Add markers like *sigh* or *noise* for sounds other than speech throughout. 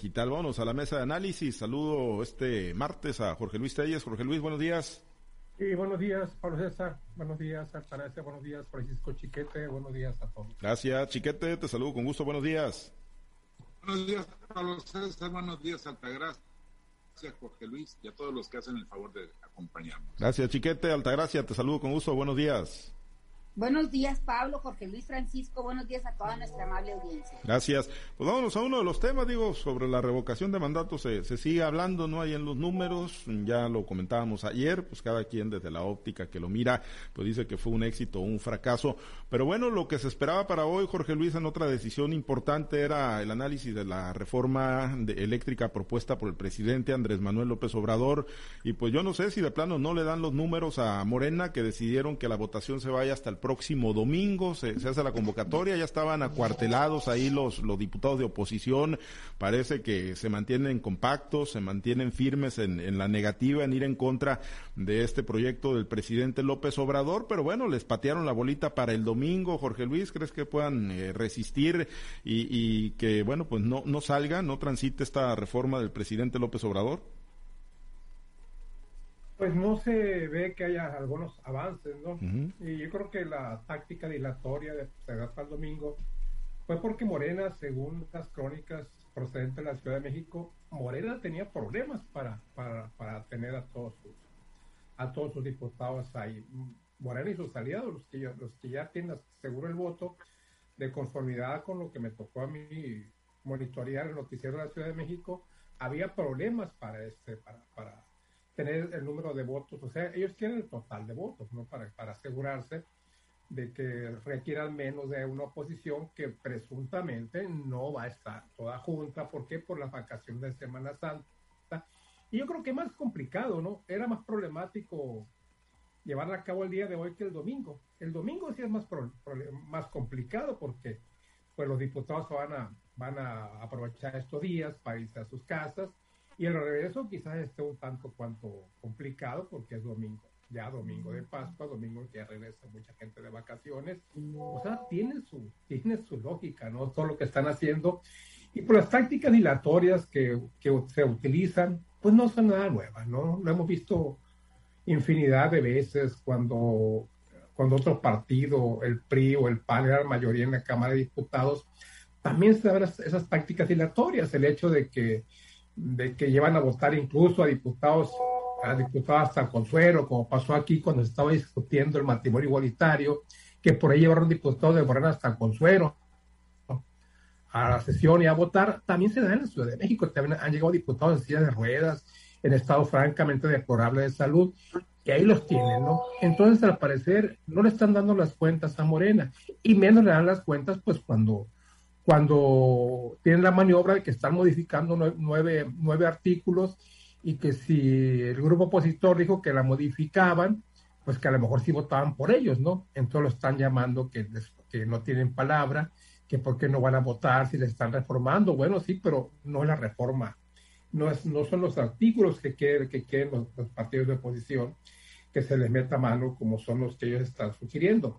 ¿Qué tal? Vámonos a la mesa de análisis. Saludo este martes a Jorge Luis Telles. Jorge Luis, buenos días. Sí, buenos días, Pablo César. Buenos días, Altagracia. Buenos días, Francisco Chiquete. Buenos días a todos. Gracias, Chiquete. Te saludo con gusto. Buenos días. Buenos días, Pablo César. Buenos días, Altagracia. Gracias, Jorge Luis, y a todos los que hacen el favor de acompañarnos. Gracias, Chiquete. Altagracia, te saludo con gusto. Buenos días. Buenos días, Pablo, Jorge Luis Francisco. Buenos días a toda nuestra amable audiencia. Gracias. Pues vámonos a uno de los temas, digo, sobre la revocación de mandatos. Se, se sigue hablando, no hay en los números. Ya lo comentábamos ayer, pues cada quien desde la óptica que lo mira, pues dice que fue un éxito o un fracaso. Pero bueno, lo que se esperaba para hoy, Jorge Luis, en otra decisión importante era el análisis de la reforma de eléctrica propuesta por el presidente Andrés Manuel López Obrador. Y pues yo no sé si de plano no le dan los números a Morena, que decidieron que la votación se vaya hasta el domingo, se, hace la convocatoria, ya estaban acuartelados ahí los, los diputados de oposición, parece que se mantienen compactos, se mantienen firmes en, en la negativa, en ir en contra de este proyecto del presidente López Obrador, pero bueno, les patearon la bolita para el domingo, Jorge Luis, ¿crees que puedan eh, resistir y, y que, bueno, pues no, no salga, no transite esta reforma del presidente López Obrador? Pues no se ve que haya algunos avances, ¿no? Y yo creo que la táctica dilatoria de postergar hasta el domingo fue porque Morena, según las crónicas procedentes de la Ciudad de México, Morena tenía problemas para, para, para tener a todos sus, a todos sus diputados ahí. Morena y sus aliados, los que, los que ya tienen seguro el voto, de conformidad con lo que me tocó a mí monitorear el noticiero de la Ciudad de México, había problemas para este, para, para tener el número de votos, o sea, ellos quieren el total de votos, ¿no? Para, para asegurarse de que requieran menos de una oposición que presuntamente no va a estar toda junta, ¿por qué? Por la vacación de Semana Santa. Y yo creo que más complicado, ¿no? Era más problemático llevarla a cabo el día de hoy que el domingo. El domingo sí es más, pro, más complicado porque pues los diputados van a, van a aprovechar estos días para irse a sus casas y el regreso quizás esté un tanto cuanto complicado porque es domingo, ya domingo de Pascua, domingo que ya regresa mucha gente de vacaciones. O sea, tiene su, tiene su lógica, ¿no? Todo lo que están haciendo. Y por las tácticas dilatorias que, que se utilizan, pues no son nada nuevas, ¿no? Lo hemos visto infinidad de veces cuando, cuando otro partido, el PRI o el PAN, era la mayoría en la Cámara de Diputados, también se dan esas tácticas dilatorias, el hecho de que de que llevan a votar incluso a diputados, a diputadas hasta Consuelo, como pasó aquí cuando se estaba discutiendo el matrimonio igualitario, que por ahí llevaron diputados de Morena hasta Consuelo a la sesión y a votar, también se da en la Ciudad de México, también han llegado diputados en silla de ruedas, en estado francamente deplorable de salud, que ahí los tienen, ¿no? Entonces, al parecer, no le están dando las cuentas a Morena, y menos le dan las cuentas, pues, cuando cuando tienen la maniobra de que están modificando nueve, nueve artículos y que si el grupo opositor dijo que la modificaban, pues que a lo mejor sí votaban por ellos, ¿no? Entonces lo están llamando que, que no tienen palabra, que por qué no van a votar si les están reformando. Bueno, sí, pero no es la reforma. No, es, no son los artículos que quieren, que quieren los, los partidos de oposición que se les meta mano como son los que ellos están sugiriendo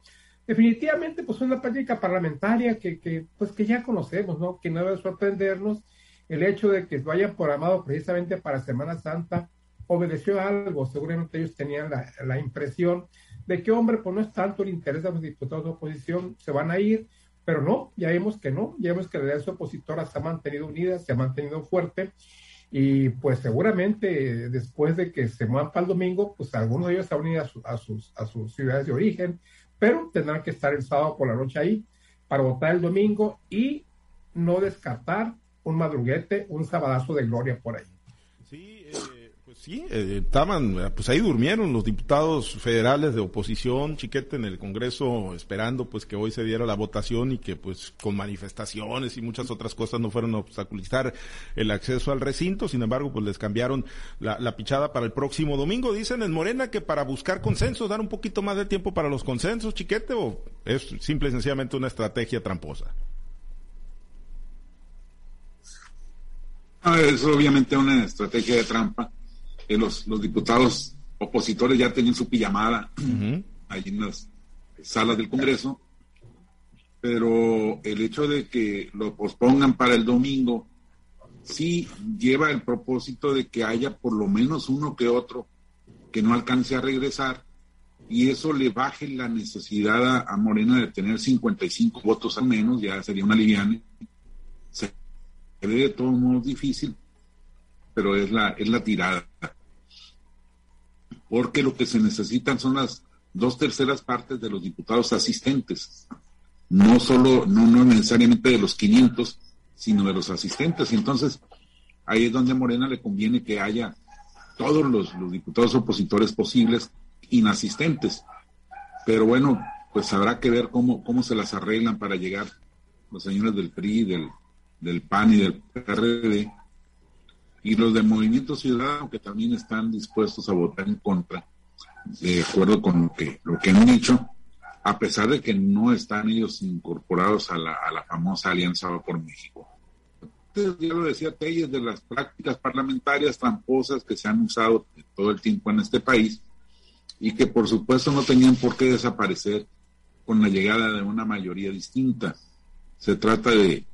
definitivamente pues una práctica parlamentaria que, que, pues que ya conocemos, ¿no? Que no debe sorprendernos el hecho de que vayan programado precisamente para Semana Santa obedeció a algo, seguramente ellos tenían la, la, impresión de que, hombre, pues no es tanto el interés de los diputados de oposición, se van a ir, pero no, ya vemos que no, ya vemos que la alianza opositora se ha mantenido unida, se ha mantenido fuerte, y pues seguramente después de que se muevan para el domingo, pues algunos de ellos se unido a, su, a, sus, a sus ciudades de origen, pero tendrán que estar el sábado por la noche ahí para votar el domingo y no descartar un madruguete, un sabadazo de gloria por ahí. Sí, eh, sí, eh, estaban, pues ahí durmieron los diputados federales de oposición, chiquete en el Congreso, esperando pues que hoy se diera la votación y que pues con manifestaciones y muchas otras cosas no fueron a obstaculizar el acceso al recinto, sin embargo pues les cambiaron la, la pichada para el próximo domingo. Dicen en Morena que para buscar consensos, dar un poquito más de tiempo para los consensos, chiquete, o es simple y sencillamente una estrategia tramposa. Ah, es obviamente una estrategia de trampa. Eh, los, los diputados opositores ya tenían su pijamada uh -huh. ahí en las salas del Congreso, pero el hecho de que lo pospongan para el domingo, sí lleva el propósito de que haya por lo menos uno que otro que no alcance a regresar y eso le baje la necesidad a, Morena de tener 55 votos al menos, ya sería una liviana. Se ve de todos modos difícil, pero es la, es la tirada. Porque lo que se necesitan son las dos terceras partes de los diputados asistentes, no solo, no, no necesariamente de los 500, sino de los asistentes. Y entonces, ahí es donde a Morena le conviene que haya todos los, diputados opositores posibles inasistentes. Pero bueno, pues habrá que ver cómo, cómo se las arreglan para llegar los señores del PRI, del, del PAN y del PRD, y los de Movimiento Ciudadano que también están dispuestos a votar en contra, de acuerdo con lo que, lo que han dicho, a pesar de que no están ellos incorporados a la, a la famosa Alianza por México. Ya lo decía Telles, de las prácticas parlamentarias tramposas que se han usado todo el tiempo en este país y que por supuesto no tenían por qué desaparecer con la llegada de una mayoría distinta. Se trata de,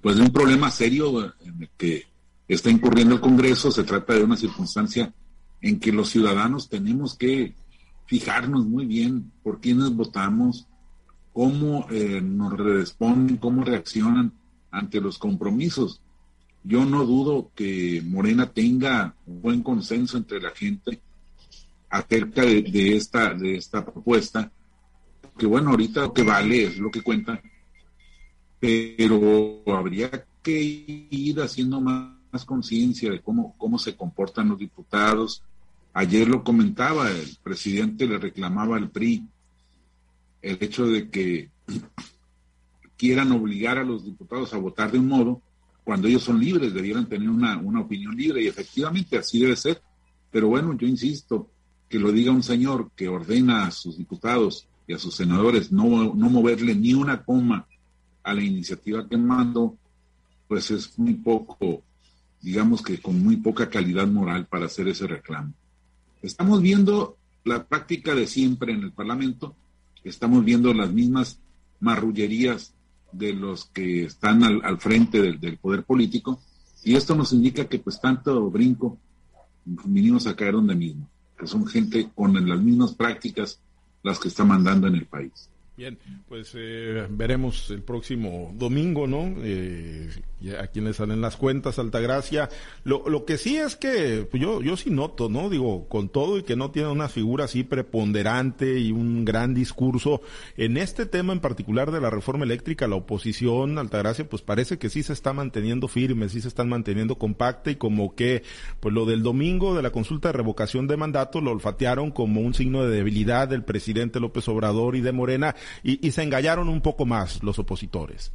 pues, de un problema serio en el que está incurriendo el Congreso, se trata de una circunstancia en que los ciudadanos tenemos que fijarnos muy bien por quiénes votamos, cómo eh, nos responden, cómo reaccionan ante los compromisos. Yo no dudo que Morena tenga un buen consenso entre la gente acerca de, esta, de esta propuesta, que bueno, ahorita lo que vale es lo que cuenta, pero habría que ir haciendo más, más conciencia de cómo, cómo se comportan los diputados, Ayer lo comentaba, el presidente le reclamaba al PRI el hecho de que *clears throat* quieran obligar a los diputados a votar de un modo cuando ellos son libres, debieran tener una, opinión libre y efectivamente así debe ser. Pero bueno, yo insisto, que lo diga un señor que ordena a sus diputados y a sus senadores no, no moverle ni una coma a la iniciativa que mando, pues es muy poco, digamos que con muy poca calidad moral para hacer ese reclamo. Estamos viendo la práctica de siempre en el Parlamento, estamos viendo las mismas marrullerías de los que están al, frente del, poder político, y esto nos indica que pues tanto brinco vinimos a caer donde mismo, que son gente con las mismas prácticas las que está mandando en el país. Bien, pues eh, veremos el próximo domingo, ¿no? Eh, a quienes salen las cuentas, Altagracia. Lo, lo que sí es que pues yo, yo sí noto, ¿no? Digo, con todo y que no tiene una figura así preponderante y un gran discurso, en este tema en particular de la reforma eléctrica, la oposición, Altagracia, pues parece que sí se está manteniendo firme, sí se están manteniendo compacta y como que, pues lo del domingo de la consulta de revocación de mandato lo olfatearon como un signo de debilidad del presidente López Obrador y de Morena y, y se engallaron un poco más los opositores.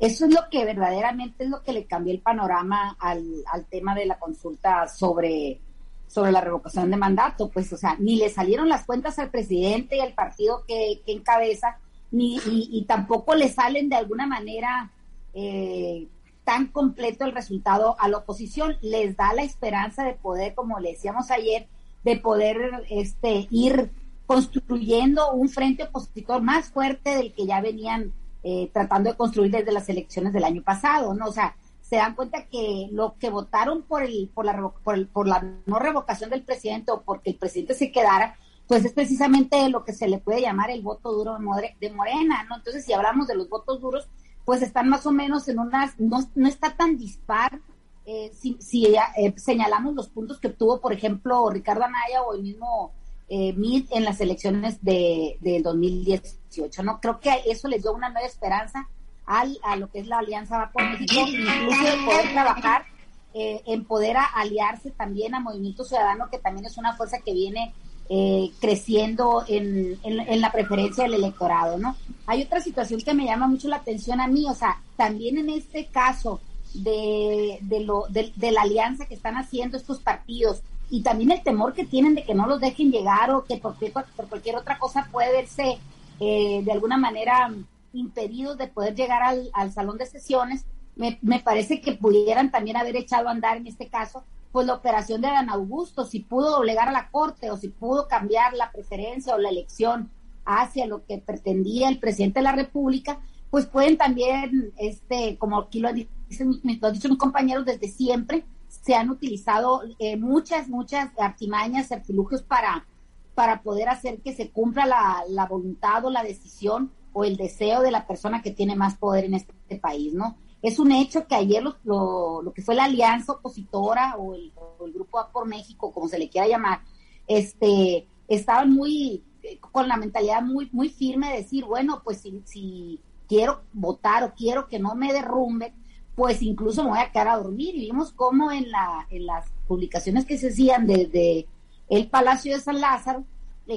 Eso es lo que verdaderamente es lo que le cambió el panorama al, tema de la consulta sobre, sobre la revocación de mandato. Pues, o sea, ni le salieron las cuentas al presidente y al partido que, encabeza, ni, y, tampoco le salen de alguna manera eh, tan completo el resultado a la oposición. Les da la esperanza de poder, como le decíamos ayer, de poder este, ir construyendo un frente opositor más fuerte del que ya venían eh, tratando de construir desde las elecciones del año pasado, ¿no? O sea, se dan cuenta que lo que votaron por el, por la, por, la no revocación del presidente o porque el presidente se quedara, pues es precisamente lo que se le puede llamar el voto duro de Morena, ¿no? Entonces, si hablamos de los votos duros, pues están más o menos en unas, no, no está tan dispar eh, si, si eh, señalamos los puntos que obtuvo, por ejemplo, Ricardo Anaya o el mismo eh, en las elecciones de, 2018. ¿no? Creo que eso les dio una nueva esperanza al, a lo que es la Alianza Va por México, incluso de poder trabajar eh, en poder aliarse también a Movimiento Ciudadano, que también es una fuerza que viene eh, creciendo en, en, la preferencia del electorado, ¿no? Hay otra situación que me llama mucho la atención a mí, o sea, también en este caso de, de, lo, de, de la alianza que están haciendo estos partidos y también el temor que tienen de que no los dejen llegar o que por, por cualquier otra cosa puede verse eh, de alguna manera impedidos de poder llegar al, salón de sesiones, me, me, parece que pudieran también haber echado a andar en este caso, pues la operación de Dan Augusto, si pudo doblegar a la Corte o si pudo cambiar la preferencia o la elección hacia lo que pretendía el presidente de la República, pues pueden también, este, como aquí lo dicen, lo han dicho mis compañeros, desde siempre se han utilizado eh, muchas, muchas artimañas, artilugios para, para poder hacer que se cumpla la, voluntad o la decisión o el deseo de la persona que tiene más poder en este, país, ¿no? Es un hecho que ayer lo, lo, que fue la alianza opositora o el, el grupo A por México, como se le quiera llamar, este, estaban muy, con la mentalidad muy, muy firme de decir, bueno, pues si, si quiero votar o quiero que no me derrumbe, pues incluso me voy a quedar a dormir. Y vimos cómo en, la, las publicaciones que se hacían desde el Palacio de San Lázaro,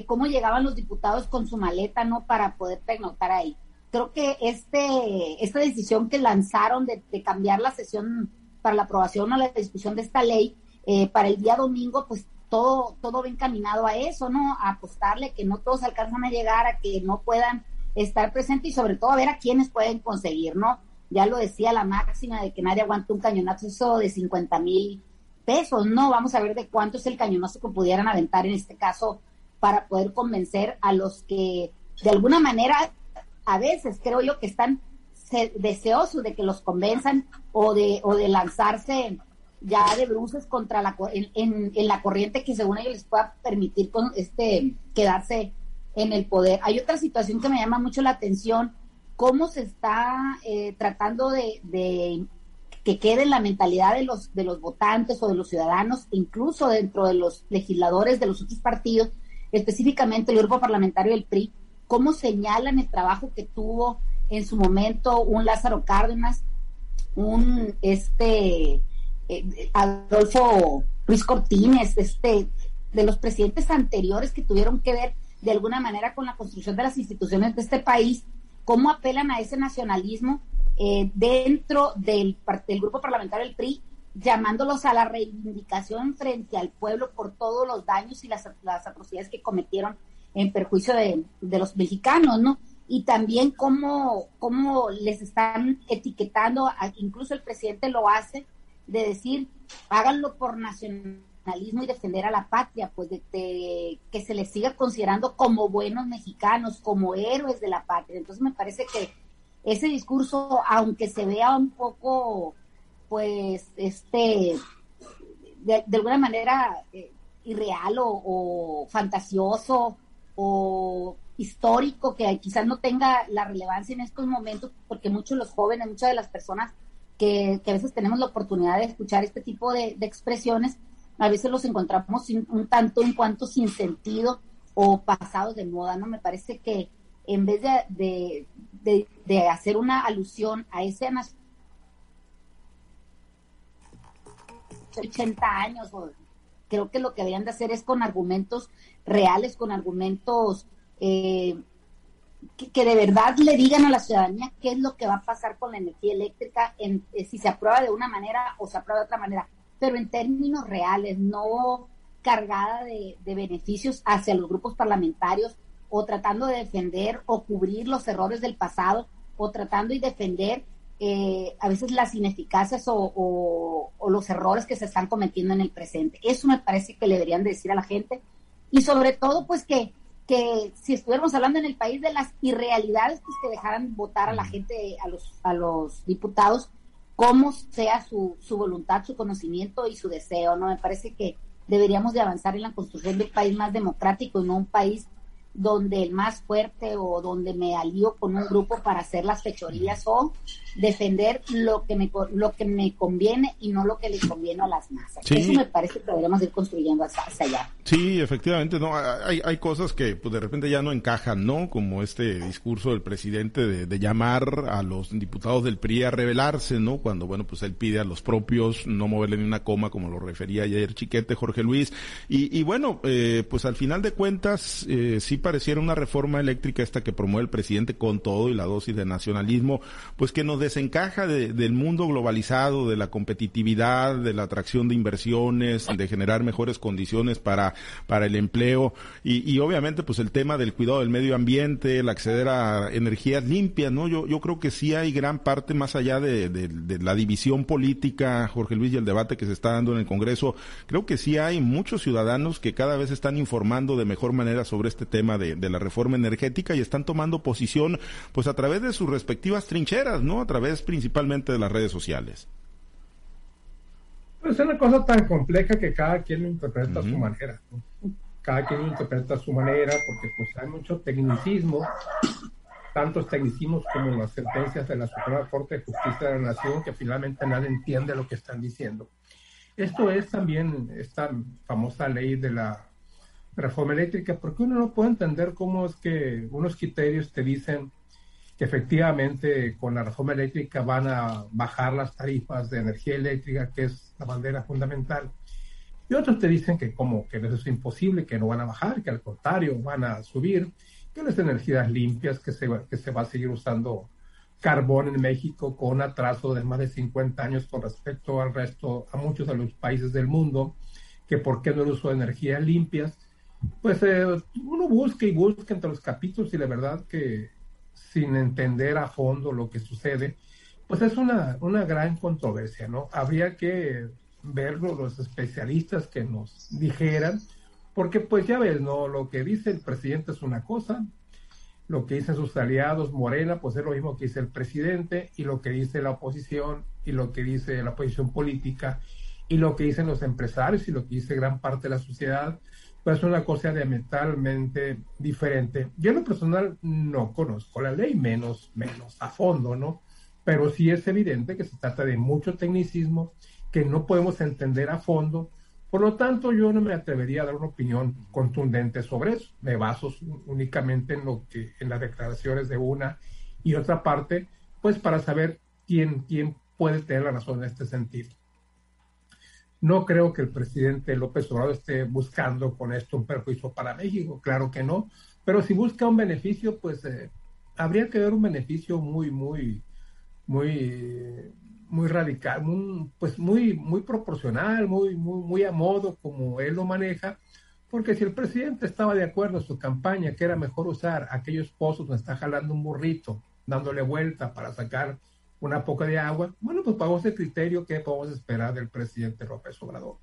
cómo llegaban los diputados con su maleta, ¿no? Para poder pernoctar ahí. Creo que este, esta decisión que lanzaron de, cambiar la sesión para la aprobación o la discusión de esta ley eh, para el día domingo, pues todo, todo va encaminado a eso, ¿no? A apostarle que no todos alcanzan a llegar, a que no puedan estar presentes y sobre todo a ver a quiénes pueden conseguir, ¿no? Ya lo decía la máxima de que nadie aguanta un cañonazo de 50 mil pesos, ¿no? Vamos a ver de cuánto es el cañonazo que pudieran aventar en este caso para poder convencer a los que de alguna manera a veces creo yo que están deseosos de que los convenzan o de, o de lanzarse ya de bruces contra la en, en, la corriente que según ellos les pueda permitir con este quedarse en el poder. Hay otra situación que me llama mucho la atención, cómo se está eh, tratando de, que quede en la mentalidad de los, de los votantes o de los ciudadanos, incluso dentro de los legisladores de los otros partidos, específicamente el grupo parlamentario del PRI, cómo señalan el trabajo que tuvo en su momento un Lázaro Cárdenas, un este eh, Adolfo Luis Cortines, este de los presidentes anteriores que tuvieron que ver de alguna manera con la construcción de las instituciones de este país, cómo apelan a ese nacionalismo eh, dentro del, del grupo parlamentario del PRI, llamándolos a la reivindicación frente al pueblo por todos los daños y las, las atrocidades que cometieron en perjuicio de, de, los mexicanos, ¿no? Y también cómo, cómo les están etiquetando, incluso el presidente lo hace, de decir, háganlo por y defender a la patria, pues de, que se les siga considerando como buenos mexicanos, como héroes de la patria. Entonces me parece que ese discurso, aunque se vea un poco, pues, este, de, alguna manera eh, irreal o, fantasioso o histórico, que quizás no tenga la relevancia en estos momentos, porque muchos de los jóvenes, muchas de las personas que, a veces tenemos la oportunidad de escuchar este tipo de expresiones, a veces los encontramos un tanto en cuanto sin sentido o pasados de moda, ¿no? Me parece que en vez de, de, hacer una alusión a ese 80 años, creo que lo que deberían de hacer es con argumentos reales, con argumentos eh, que, de verdad le digan a la ciudadanía qué es lo que va a pasar con la energía eléctrica, en, eh, si se aprueba de una manera o se aprueba de otra manera pero en términos reales, no cargada de, beneficios hacia los grupos parlamentarios o tratando de defender o cubrir los errores del pasado o tratando de defender eh, a veces las ineficacias o, los errores que se están cometiendo en el presente. Eso me parece que le deberían decir a la gente y sobre todo pues que, que si estuviéramos hablando en el país de las irrealidades, pues que dejaran votar a la gente, a los, a los diputados cómo sea su, su voluntad, su conocimiento y su deseo, ¿no? Me parece que deberíamos de avanzar en la construcción de un país más democrático y no un país donde el más fuerte o donde me alío con un grupo para hacer las fechorías o defender lo que me lo que me conviene y no lo que le conviene a las masas. Eso me parece que deberíamos ir construyendo hacia, allá. Sí, efectivamente, no hay, hay cosas que pues de repente ya no encajan, ¿no? Como este discurso del presidente de, de llamar a los diputados del PRI a rebelarse, ¿no? Cuando bueno, pues él pide a los propios no moverle ni una coma como lo refería ayer Chiquete Jorge Luis y, y bueno, eh, pues al final de cuentas eh, sí pareciera una reforma eléctrica esta que promueve el presidente con todo y la dosis de nacionalismo, pues que nos desencaja del mundo globalizado, de la competitividad, de la atracción de inversiones, de generar mejores condiciones para para el empleo y, obviamente pues el tema del cuidado del medio ambiente, el acceder a energías limpias, ¿no? Yo, yo creo que sí hay gran parte más allá de, la división política, Jorge Luis, y el debate que se está dando en el Congreso, creo que sí hay muchos ciudadanos que cada vez están informando de mejor manera sobre este tema de, de la reforma energética y están tomando posición pues a través de sus respectivas trincheras, ¿no? A través principalmente de las redes sociales. Pues es una cosa tan compleja que cada quien lo interpreta a su manera. Cada quien lo interpreta a su manera porque pues hay mucho tecnicismo, tantos tecnicismos como las sentencias de la Suprema Corte de Justicia de la Nación que finalmente nadie entiende lo que están diciendo. Esto es también esta famosa ley de la reforma eléctrica, porque uno no puede entender cómo es que unos criterios te dicen que efectivamente con la reforma eléctrica van a bajar las tarifas de energía eléctrica, que es la bandera fundamental. Y otros te dicen que como que eso es imposible, que no van a bajar, que al contrario van a subir, que las energías limpias, que se, que se va a seguir usando carbón en México con atraso de más de 50 años con respecto al resto, a muchos de los países del mundo, que por qué no el uso de energías limpias. Pues eh, uno busca y busca entre los capítulos y la verdad que sin entender a fondo lo que sucede, pues es una, una gran controversia, ¿no? Habría que verlo los especialistas que nos dijeran, porque pues ya ves, ¿no? Lo que dice el presidente es una cosa, lo que dicen sus aliados, Morena, pues es lo mismo que dice el presidente, y lo que dice la oposición, y lo que dice la oposición política, y lo que dicen los empresarios, y lo que dice gran parte de la sociedad, pues es una cosa diametralmente diferente. Yo en lo personal no conozco la ley, menos, menos a fondo, ¿no? Pero sí es evidente que se trata de mucho tecnicismo que no podemos entender a fondo. Por lo tanto, yo no me atrevería a dar una opinión contundente sobre eso. Me baso únicamente en lo que, en las declaraciones de una y otra parte, pues para saber quién, quién puede tener la razón en este sentido. No creo que el presidente López Obrador esté buscando con esto un perjuicio para México, claro que no, pero si busca un beneficio, pues eh, habría que ver un beneficio muy, muy, muy, muy radical, pues muy, muy proporcional, muy, muy, muy a modo como él lo maneja, porque si el presidente estaba de acuerdo en su campaña que era mejor usar aquellos pozos donde está jalando un burrito, dándole vuelta para sacar una poca de agua. Bueno, pues bajo ese criterio, ¿qué podemos esperar del presidente López Obrador?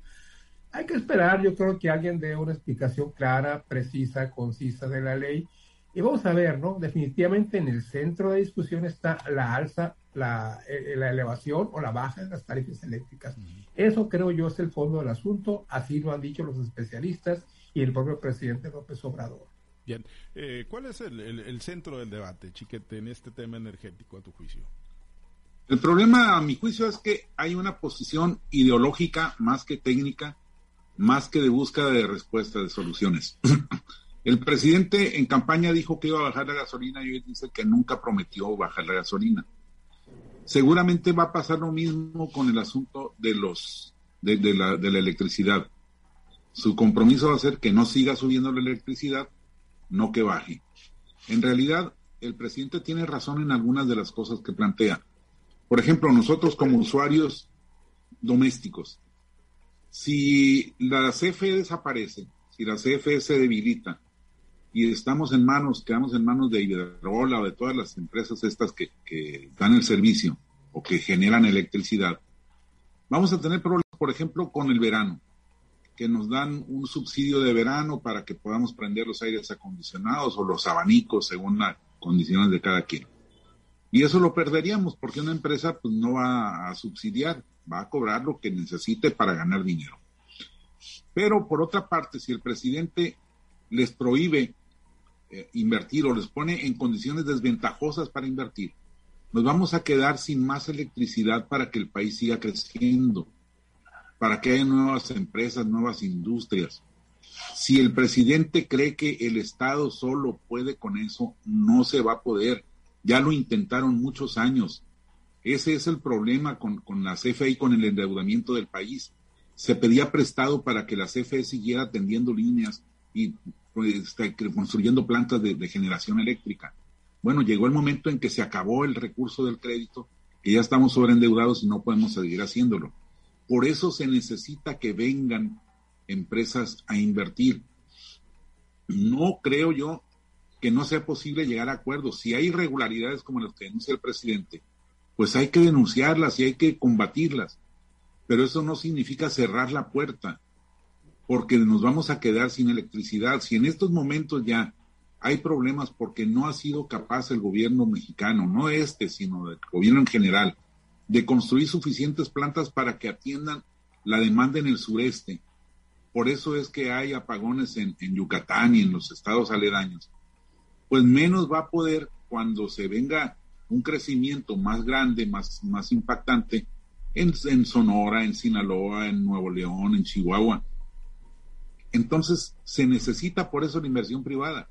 Hay que esperar, yo creo que alguien dé una explicación clara, precisa, concisa de la ley. Y vamos a ver, ¿no? Definitivamente en el centro de discusión está la alza, la, eh, la elevación o la baja de las tarifas eléctricas. Eso creo yo es el fondo del asunto, así lo han dicho los especialistas y el propio presidente López Obrador. Bien, eh, ¿cuál es el, el centro del debate, Chiquete, en este tema energético, a tu juicio? El problema, a mi juicio, es que hay una posición ideológica más que técnica, más que de búsqueda de respuestas, de soluciones. *laughs* El presidente en campaña dijo que iba a bajar la gasolina y hoy dice que nunca prometió bajar la gasolina. Seguramente va a pasar lo mismo con el asunto de los de, la, de la electricidad. Su compromiso va a ser que no siga subiendo la electricidad, no que baje. En realidad, el presidente tiene razón en algunas de las cosas que plantea. Por ejemplo, nosotros como usuarios domésticos, si la CFE desaparece, si la CFE se debilita y estamos en manos, quedamos en manos de Iberdrola o de todas las empresas estas que, que dan el servicio o que generan electricidad, vamos a tener problemas, por ejemplo, con el verano, que nos dan un subsidio de verano para que podamos prender los aires acondicionados o los abanicos según las condiciones de cada quien. Y eso lo perderíamos porque una empresa pues, no va a subsidiar, va a cobrar lo que necesite para ganar dinero. Pero por otra parte, si el presidente les prohíbe eh, invertir o les pone en condiciones desventajosas para invertir, nos vamos a quedar sin más electricidad para que el país siga creciendo, para que haya nuevas empresas, nuevas industrias. Si el presidente cree que el Estado solo puede con eso, no se va a poder ya lo intentaron muchos años. Ese es el problema con, la CFE y con el endeudamiento del país. Se pedía prestado para que la CFE siguiera atendiendo líneas y pues, este, construyendo plantas de, de, generación eléctrica. Bueno, llegó el momento en que se acabó el recurso del crédito, que ya estamos sobreendeudados y no podemos seguir haciéndolo. Por eso se necesita que vengan empresas a invertir. No creo yo que no sea posible llegar a acuerdos. Si hay irregularidades como las que denuncia el presidente, pues hay que denunciarlas y hay que combatirlas. Pero eso no significa cerrar la puerta, porque nos vamos a quedar sin electricidad. Si en estos momentos ya hay problemas porque no ha sido capaz el gobierno mexicano, no este, sino el gobierno en general, de construir suficientes plantas para que atiendan la demanda en el sureste. Por eso es que hay apagones en, Yucatán y en los estados aledaños. Pues menos va a poder cuando se venga un crecimiento más grande, más, más impactante en, en Sonora, en Sinaloa, en Nuevo León, en Chihuahua. Entonces se necesita por eso la inversión privada.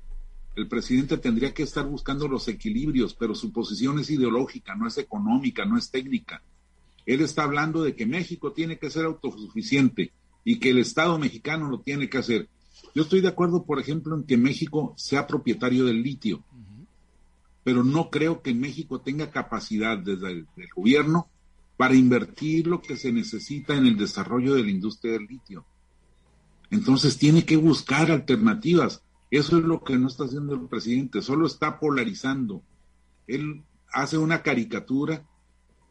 El presidente tendría que estar buscando los equilibrios, pero su posición es ideológica, no es económica, no es técnica. Él está hablando de que México tiene que ser autosuficiente y que el Estado mexicano lo tiene que hacer. Yo estoy de acuerdo, por ejemplo, en que México sea propietario del litio, pero no creo que México tenga capacidad desde el gobierno para invertir lo que se necesita en el desarrollo de la industria del litio. Entonces tiene que buscar alternativas. Eso es lo que no está haciendo el presidente, solo está polarizando. Él hace una caricatura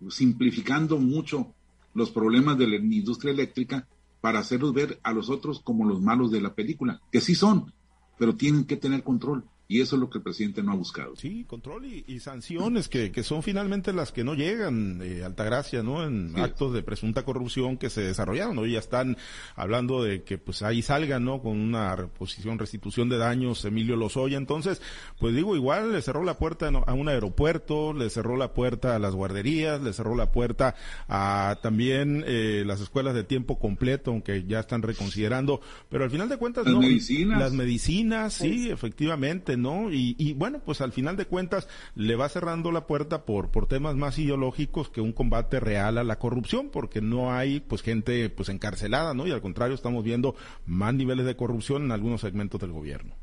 simplificando mucho los problemas de la industria eléctrica para hacerlos ver a los otros como los malos de la película, que sí son, pero tienen que tener control. Y eso es lo que el presidente no ha buscado. Sí, control y, sanciones que, que, son finalmente las que no llegan, eh, Altagracia, ¿no? En actos de presunta corrupción que se desarrollaron. Hoy ya están hablando de que pues ahí salgan, ¿no? Con una reposición, restitución de daños Emilio Lozoya. Entonces, pues digo, igual le cerró la puerta a un aeropuerto, le cerró la puerta a las guarderías, le cerró la puerta a también eh, las escuelas de tiempo completo, aunque ya están reconsiderando. Pero al final de cuentas, las no. Medicinas. Las medicinas, sí, efectivamente ¿no? Y, bueno, pues al final de cuentas le va cerrando la puerta por, por temas más ideológicos que un combate real a la corrupción, porque no hay pues gente pues encarcelada, ¿no? Y al contrario estamos viendo más niveles de corrupción en algunos segmentos del gobierno.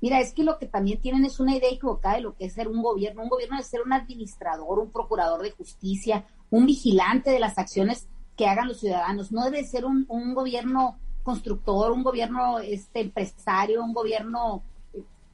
Mira, es que lo que también tienen es una idea equivocada de lo que es ser un gobierno. Un gobierno es ser un administrador, un procurador de justicia, un vigilante de las acciones que hagan los ciudadanos. No debe ser un, un gobierno constructor, un gobierno este, empresario, un gobierno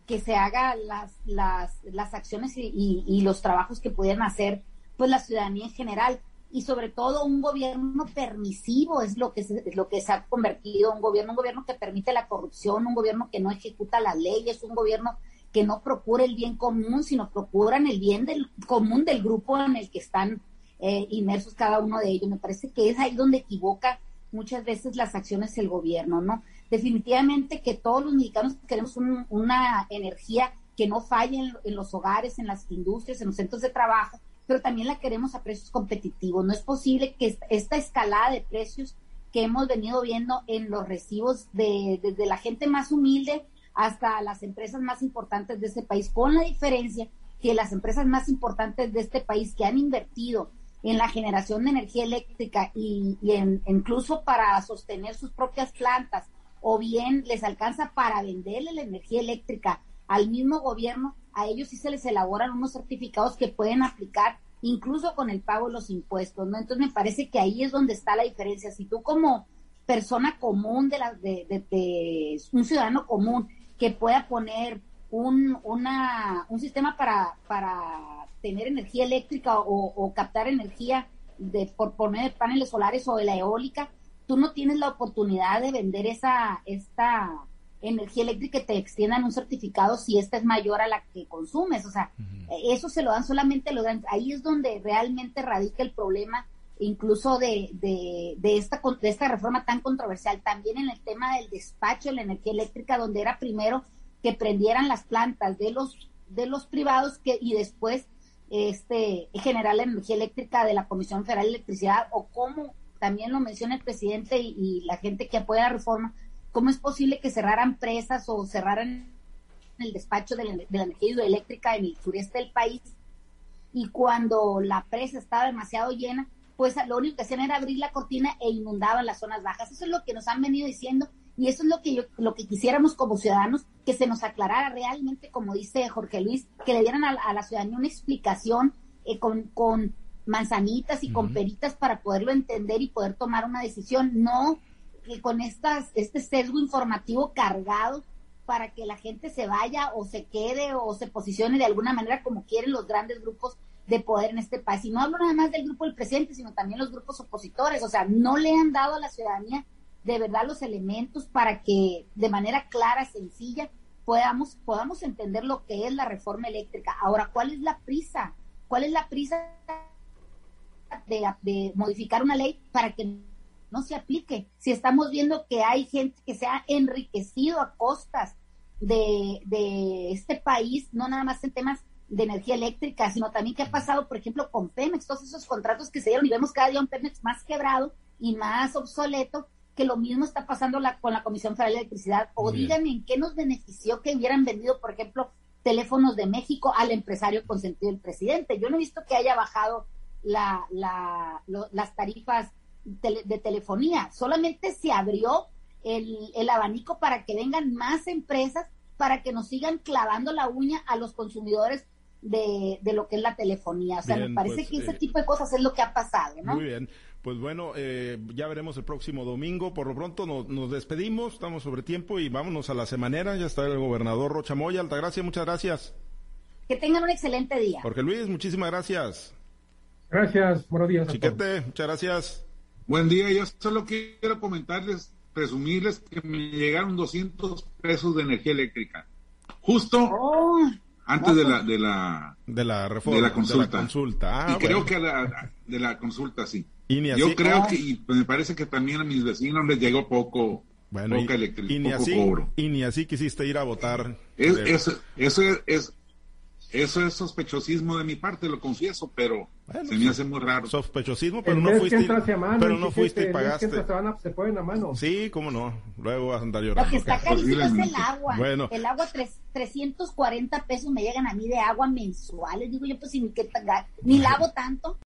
que se haga las, las, las acciones y, los trabajos que pudieran hacer pues la ciudadanía en general. Y sobre todo un gobierno permisivo es lo que se, es lo que se ha convertido. Un gobierno un gobierno que permite la corrupción un gobierno que no ejecuta las leyes un gobierno que no procura el bien común sino procuran el bien del común del grupo en el que están eh, inmersos cada uno de ellos. Me parece que es ahí donde equivoca muchas veces las acciones el gobierno no definitivamente que todos los mexicanos queremos una energía que no falle en, los hogares, en las industrias, en los centros de trabajo, pero también la queremos a precios competitivos. No es posible que esta escalada de precios que hemos venido viendo en los recibos de, desde la gente más humilde hasta las empresas más importantes de este país, con la diferencia que las empresas más importantes de este país que han invertido en la generación de energía eléctrica y, en, incluso para sostener sus propias plantas o bien les alcanza para venderle la energía eléctrica al mismo gobierno, a ellos sí se les elaboran unos certificados que pueden aplicar incluso con el pago de los impuestos, ¿no? Entonces me parece que ahí es donde está la diferencia. Si tú como persona común de, la, de, un ciudadano común que pueda poner un, una, un sistema para, para tener energía eléctrica o, o captar energía de, por poner paneles solares o de la eólica, tú no tienes la oportunidad de vender esa esta energía eléctrica que te extiendan un certificado si esta es mayor a la que consumes. O sea, eso se lo dan solamente, lo dan, ahí es donde realmente radica el problema incluso de, de, de, esta, de esta reforma tan controversial, también en el tema del despacho de la energía eléctrica, donde era primero que prendieran las plantas de los, de los privados que, y después este, generar la energía eléctrica de la Comisión Federal de Electricidad o cómo también lo menciona el presidente y, la gente que apoya la reforma, ¿cómo es posible que cerraran presas o cerraran el despacho de la, de la energía hidroeléctrica en el sureste del país? Y cuando la presa estaba demasiado llena, pues lo único que hacían era abrir la cortina e inundaban las zonas bajas. Eso es lo que nos han venido diciendo y eso es lo que yo, lo que quisiéramos como ciudadanos, que se nos aclarara realmente, como dice Jorge Luis, que le dieran a, la ciudadanía una explicación eh, con, con manzanitas y con peritas para poderlo entender y poder tomar una decisión, no con estas, este sesgo informativo cargado para que la gente se vaya o se quede o se posicione de alguna manera como quieren los grandes grupos de poder en este país. Y no hablo nada más del grupo del presidente, sino también los grupos opositores. O sea, no le han dado a la ciudadanía de verdad los elementos para que de manera clara, sencilla, podamos, podamos entender lo que es la reforma eléctrica. Ahora, ¿cuál es la prisa? ¿Cuál es la prisa de, de modificar una ley para que no se aplique? Si estamos viendo que hay gente que se ha enriquecido a costas de, de este país, no nada más en temas de energía eléctrica, sino también qué ha pasado, por ejemplo, con Pemex, todos esos contratos que se dieron y vemos cada día un Pemex más quebrado y más obsoleto, que lo mismo está pasando la, con la Comisión Federal de Electricidad. O díganme en qué nos benefició que hubieran vendido, por ejemplo, teléfonos de México al empresario consentido del presidente. Yo no he visto que haya bajado la, la, las tarifas de telefonía, solamente se abrió el, el abanico para que vengan más empresas para que nos sigan clavando la uña a los consumidores de, de, lo que es la telefonía. O sea, me parece pues, que ese eh, tipo de cosas es lo que ha pasado, ¿no? Muy bien. Pues bueno, eh, ya veremos el próximo domingo. Por lo pronto nos, despedimos, estamos sobre tiempo y vámonos a la semanera. Ya está el gobernador Rocha Moya. Altagracia, muchas gracias. Que tengan un excelente día. Jorge Luis, muchísimas gracias. Gracias, buenos días. Chiquete, muchas gracias. Buen día, yo solo quiero comentarles, presumirles que me llegaron 200 pesos de energía eléctrica. Justo oh. Antes de la, de la, de la reforma, de la consulta. consulta. Ah, y creo que la, de la consulta sí. Yo creo que, y me parece que también a mis vecinos les llegó poco, bueno, poca electricidad, poco así, cobro. Y ni así quisiste ir a votar. Es, eso, eso es, eso es sospechosismo de mi parte, lo confieso, pero se me hace muy raro. Sospechosismo, pero no fuiste, pero no fuiste y pagaste. Se, van a, se ponen a mano. Sí, cómo no. Luego vas a andar llorando. Lo que está *laughs* carísimo es el agua. Bueno. El agua, tres, 340 pesos me llegan a mí de agua mensuales. Digo yo, pues, ni, que, ni lavo tanto.